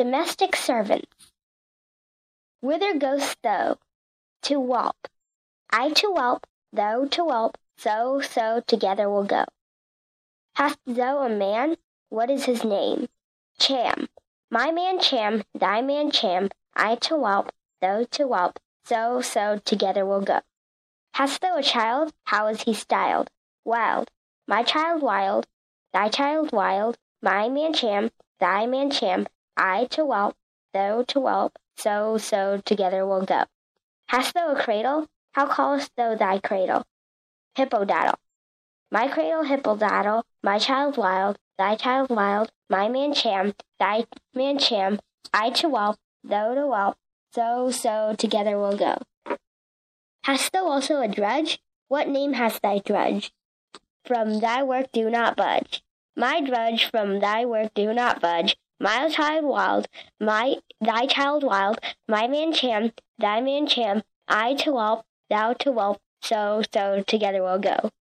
Domestic servants. Whither goest thou? To Walpe. I to Walpe, thou to Walpe, so, so, together we'll go. Hast thou a man? What is his name? Cham. My man Cham, thy man Cham, I to Walpe, thou to Walpe, so, so, together we'll go. Hast thou a child? How is he styled? Wild. My child wild, thy child wild, my man Cham, thy man Cham, I to Walpe, thou to Walpe, so, so, together we'll go. Hast thou a cradle? How callest thou thy cradle? Hippodadle. My cradle hippodadle, my child wild, thy child wild, my man Cham, thy man Cham, I to Walpe, thou to Walpe, so, so, together we'll go. Hast thou also a drudge? What name hast thy drudge? From thy work do not budge. My drudge from thy work do not budge. My child wild, my thy child wild, my man Cham, thy man Cham, I to Walpe, thou to Walpe, so, so, together we'll go.